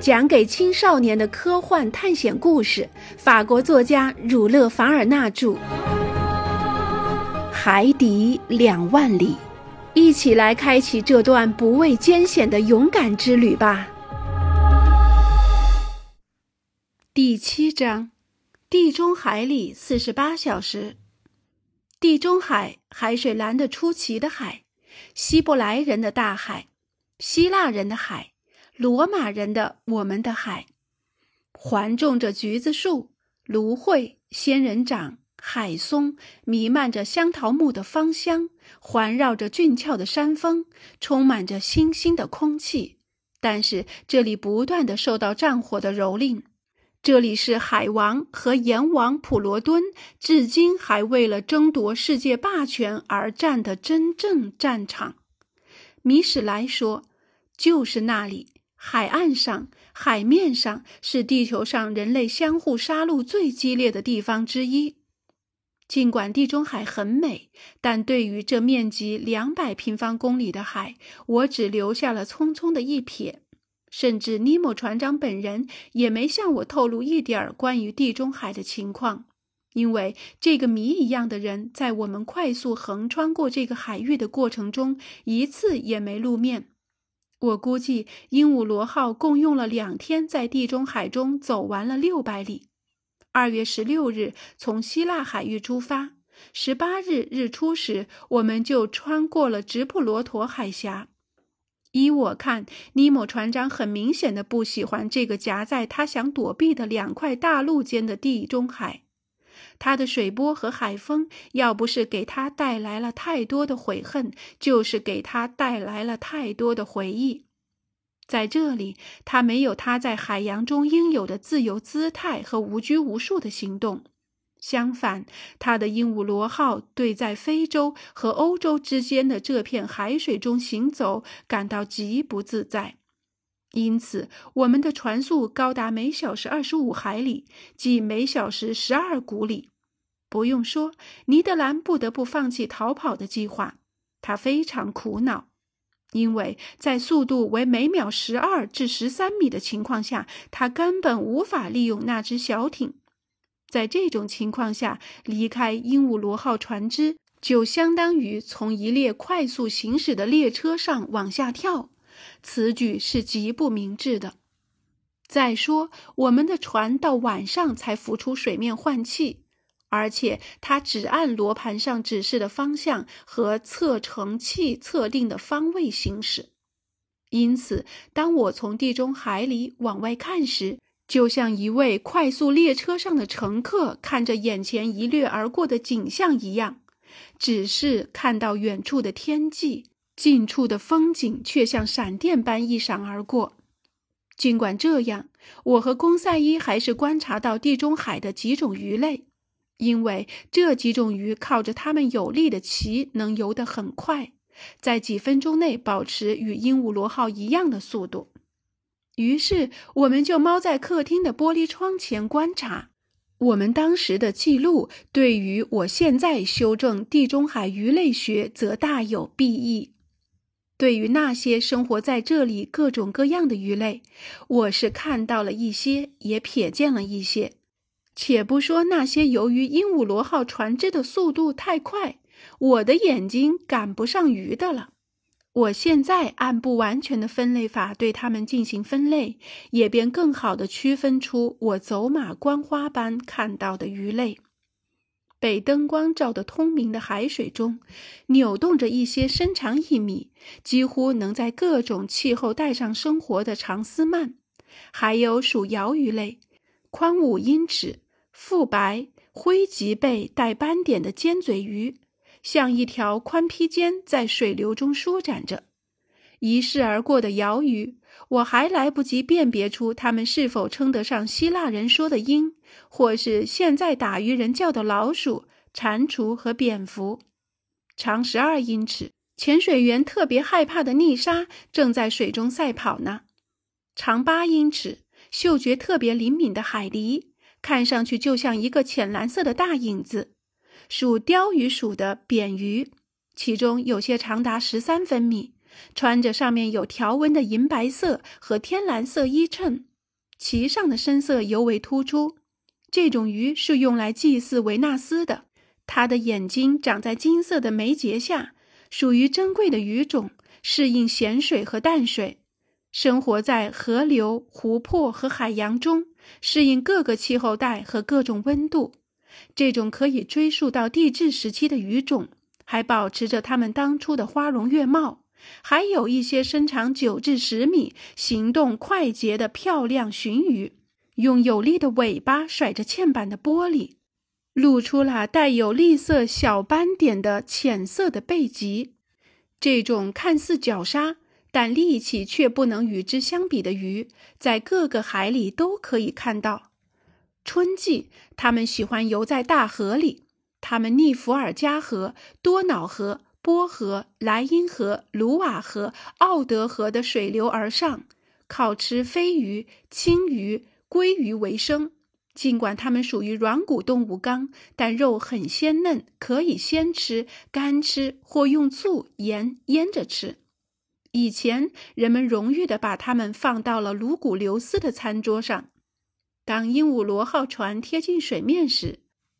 讲给青少年的科幻探险故事，法国作家儒勒·凡尔纳著，《海底两万里》，一起来开启这段不畏艰险的勇敢之旅吧。第七章：地中海里四十八小时。地中海海水蓝得出奇的海，希伯来人的大海，希腊人的海。罗马人的我们的海，环种着橘子树、芦荟、仙人掌、海松，弥漫着香桃木的芳香，环绕着俊俏的山峰，充满着清新的空气。但是这里不断的受到战火的蹂躏，这里是海王和阎王普罗敦至今还为了争夺世界霸权而战的真正战场。米史莱说：“就是那里。”海岸上、海面上是地球上人类相互杀戮最激烈的地方之一。尽管地中海很美，但对于这面积两百平方公里的海，我只留下了匆匆的一瞥。甚至尼莫船长本人也没向我透露一点儿关于地中海的情况，因为这个谜一样的人在我们快速横穿过这个海域的过程中，一次也没露面。我估计鹦鹉螺号共用了两天，在地中海中走完了六百里。二月十六日从希腊海域出发，十八日日出时，我们就穿过了直布罗陀海峡。依我看，尼莫船长很明显的不喜欢这个夹在他想躲避的两块大陆间的地中海。他的水波和海风，要不是给他带来了太多的悔恨，就是给他带来了太多的回忆。在这里，他没有他在海洋中应有的自由姿态和无拘无束的行动。相反，他的鹦鹉螺号对在非洲和欧洲之间的这片海水中行走感到极不自在。因此，我们的船速高达每小时二十五海里，即每小时十二古里。不用说，尼德兰不得不放弃逃跑的计划。他非常苦恼，因为在速度为每秒十二至十三米的情况下，他根本无法利用那只小艇。在这种情况下，离开鹦鹉螺号船只，就相当于从一列快速行驶的列车上往下跳。此举是极不明智的。再说，我们的船到晚上才浮出水面换气，而且它只按罗盘上指示的方向和测程器测定的方位行驶。因此，当我从地中海里往外看时，就像一位快速列车上的乘客看着眼前一掠而过的景象一样，只是看到远处的天际。近处的风景却像闪电般一闪而过。尽管这样，我和公赛伊还是观察到地中海的几种鱼类，因为这几种鱼靠着它们有力的鳍能游得很快，在几分钟内保持与鹦鹉螺号一样的速度。于是，我们就猫在客厅的玻璃窗前观察。我们当时的记录对于我现在修正地中海鱼类学则大有裨益。对于那些生活在这里各种各样的鱼类，我是看到了一些，也瞥见了一些。且不说那些由于鹦鹉螺号船只的速度太快，我的眼睛赶不上鱼的了。我现在按不完全的分类法对它们进行分类，也便更好地区分出我走马观花般看到的鱼类。被灯光照得通明的海水中，扭动着一些身长一米、几乎能在各种气候带上生活的长丝鳗，还有属鳐鱼类、宽五英尺、腹白、灰脊背带斑点的尖嘴鱼，像一条宽披肩在水流中舒展着。一逝而过的鳐鱼，我还来不及辨别出它们是否称得上希腊人说的鹰。或是现在打鱼人叫的老鼠、蟾蜍和蝙蝠，长十二英尺，潜水员特别害怕的溺鲨正在水中赛跑呢；长八英尺，嗅觉特别灵敏的海狸，看上去就像一个浅蓝色的大影子；属鲷鱼属的扁鱼，其中有些长达十三分米，穿着上面有条纹的银白色和天蓝色衣衬。鳍上的深色尤为突出。这种鱼是用来祭祀维纳斯的。它的眼睛长在金色的眉节下，属于珍贵的鱼种，适应咸水和淡水，生活在河流、湖泊和海洋中，适应各个气候带和各种温度。这种可以追溯到地质时期的鱼种，还保持着它们当初的花容月貌。还有一些身长九至十米、行动快捷的漂亮鲟鱼，用有力的尾巴甩着嵌板的玻璃。露出了带有绿色小斑点的浅色的背脊。这种看似狡杀，但力气却不能与之相比的鱼，在各个海里都可以看到。春季，它们喜欢游在大河里。它们逆伏尔加河、多瑙河、波河、莱茵河、卢瓦河、奥德河的水流而上，靠吃飞鱼、青鱼、鲑鱼为生。尽管它们属于软骨动物纲，但肉很鲜嫩，可以鲜吃、干吃或用醋盐腌着吃。以前人们荣誉地把它们放到了卢古留斯的餐桌上。当鹦鹉螺号船贴近水面时，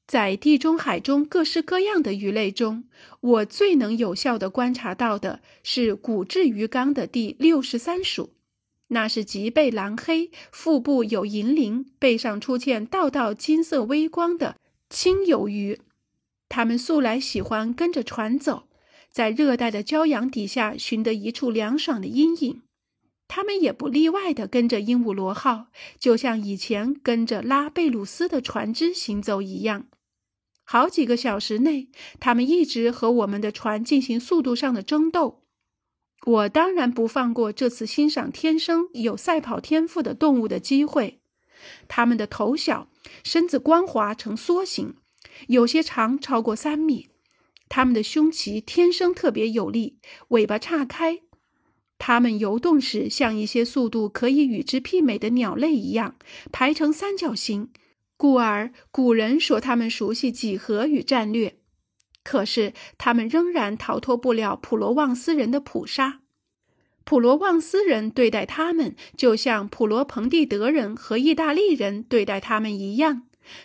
在地中海中各式各样的鱼类中，我最能有效地观察到的是骨质鱼纲的第六十三属。那是脊背蓝黑、腹部有银鳞、背上出现道道金色微光的青鱿鱼。它们素来喜欢跟着船走，在热带的骄阳底下寻得一处凉爽的阴影。它们也不例外地跟着鹦鹉螺号，就像以前跟着拉贝鲁斯的船只行走一样。好几个小时内，它们一直和我们的船进行速度上的争斗。我当然不放过这次欣赏天生有赛跑天赋的动物的机会。它们的头小，身子光滑呈梭形，有些长超过三米。它们的胸鳍天生特别有力，尾巴岔开。它们游动时像一些速度可以与之媲美的鸟类一样排成三角形，故而古人说他们熟悉几何与战略。可是，他们仍然逃脱不了普罗旺斯人的捕杀。普罗旺斯人对待他们，就像普罗蓬蒂德人和意大利人对待他们一样。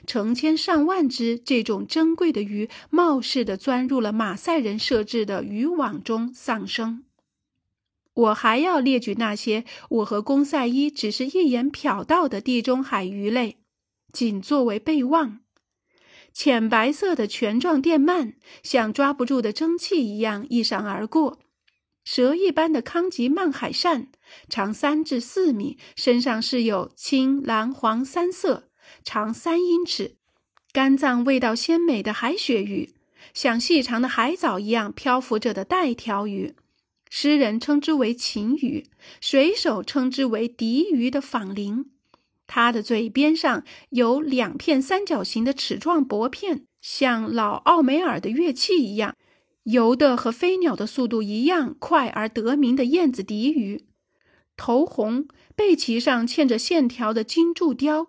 成千上万只这种珍贵的鱼，冒失地钻入了马赛人设置的渔网中丧生。我还要列举那些我和公赛伊只是一眼瞟到的地中海鱼类，仅作为备忘。浅白色的拳状电鳗像抓不住的蒸汽一样一闪而过。蛇一般的康吉曼海扇，长三至四米，身上是有青、蓝、黄三色，长三英尺。肝脏味道鲜美的海鳕鱼，像细长的海藻一样漂浮着的带条鱼，诗人称之为琴鱼，水手称之为笛鱼的仿鳞。它的嘴边上有两片三角形的齿状薄片，像老奥梅尔的乐器一样，游的和飞鸟的速度一样快而得名的燕子笛鱼，头红，背鳍上嵌着线条的金柱雕，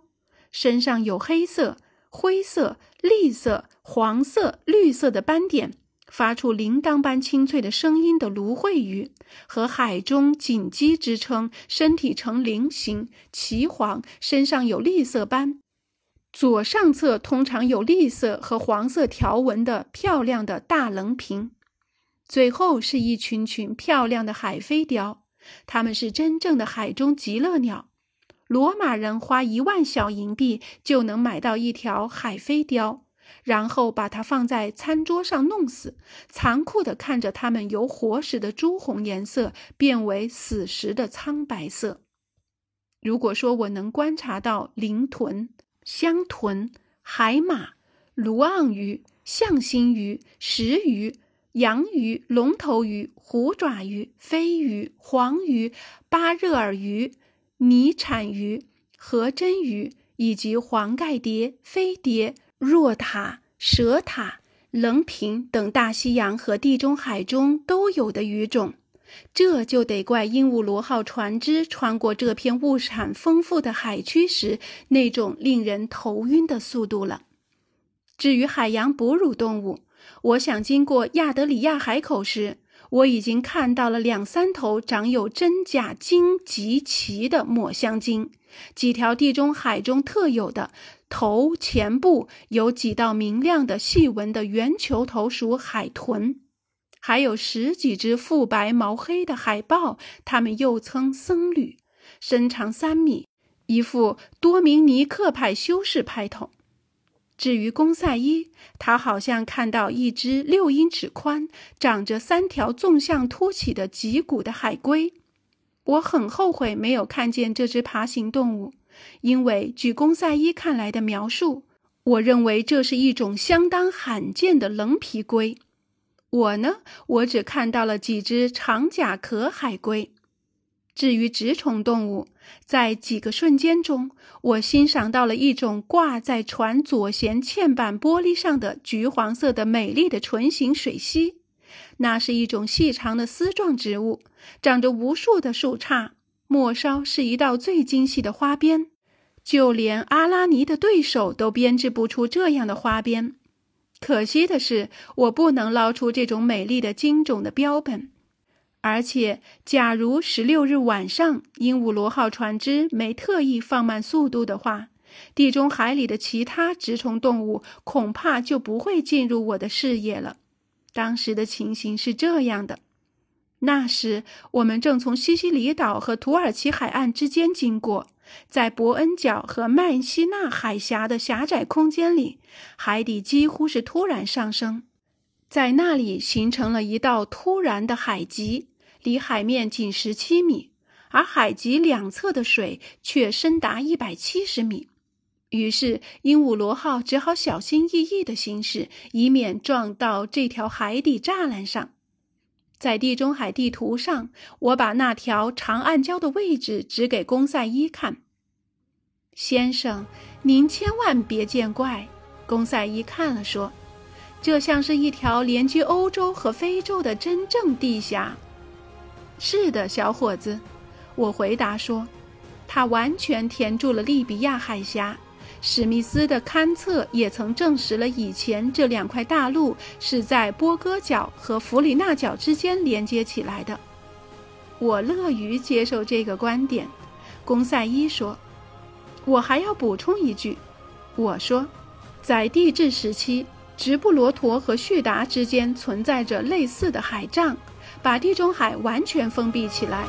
身上有黑色、灰色、栗色、黄色、绿色的斑点。发出铃铛般清脆的声音的芦荟鱼，和海中锦鸡之称，身体呈菱形，鳍黄，身上有绿色斑，左上侧通常有绿色和黄色条纹的漂亮的大棱瓶。最后是一群群漂亮的海飞雕，它们是真正的海中极乐鸟。罗马人花一万小银币就能买到一条海飞雕。然后把它放在餐桌上弄死，残酷地看着它们由活时的朱红颜色变为死时的苍白色。如果说我能观察到鳞豚、香豚、海马、卢盎鱼、象形鱼、石鱼、洋鱼、龙头鱼、虎爪鱼、飞鱼、黄鱼、巴热尔鱼、泥产鱼、河真鱼以及黄盖蝶、飞蝶。若塔、蛇塔、棱平等大西洋和地中海中都有的鱼种，这就得怪鹦鹉螺号船只穿过这片物产丰富的海区时那种令人头晕的速度了。至于海洋哺乳动物，我想经过亚德里亚海口时，我已经看到了两三头长有真假鲸棘鳍的抹香鲸，几条地中海中特有的头前部有几道明亮的细纹的圆球头属海豚，还有十几只腹白毛黑的海豹，它们又称僧侣，身长三米，一副多明尼克派修士派头。至于公赛伊，他好像看到一只六英尺宽、长着三条纵向凸起的脊骨的海龟。我很后悔没有看见这只爬行动物，因为据公赛伊看来的描述，我认为这是一种相当罕见的棱皮龟。我呢，我只看到了几只长甲壳海龟。至于直虫动物，在几个瞬间中，我欣赏到了一种挂在船左舷嵌板玻璃上的橘黄色的美丽的唇形水螅。那是一种细长的丝状植物，长着无数的树杈，末梢是一道最精细的花边。就连阿拉尼的对手都编织不出这样的花边。可惜的是，我不能捞出这种美丽的精种的标本。而且，假如十六日晚上鹦鹉螺号船只没特意放慢速度的话，地中海里的其他直虫动物恐怕就不会进入我的视野了。当时的情形是这样的：那时我们正从西西里岛和土耳其海岸之间经过，在伯恩角和曼西纳海峡的狭窄空间里，海底几乎是突然上升，在那里形成了一道突然的海脊。离海面仅十七米，而海脊两侧的水却深达一百七十米。于是，鹦鹉螺号只好小心翼翼地行驶，以免撞到这条海底栅栏上。在地中海地图上，我把那条长暗礁的位置指给公赛伊看。先生，您千万别见怪。公赛伊看了说：“这像是一条连接欧洲和非洲的真正地峡。”是的，小伙子，我回答说，它完全填住了利比亚海峡。史密斯的勘测也曾证实了以前这两块大陆是在波哥角和弗里纳角之间连接起来的。我乐于接受这个观点，公赛伊说。我还要补充一句，我说，在地质时期，直布罗陀和叙达之间存在着类似的海障。把地中海完全封闭起来。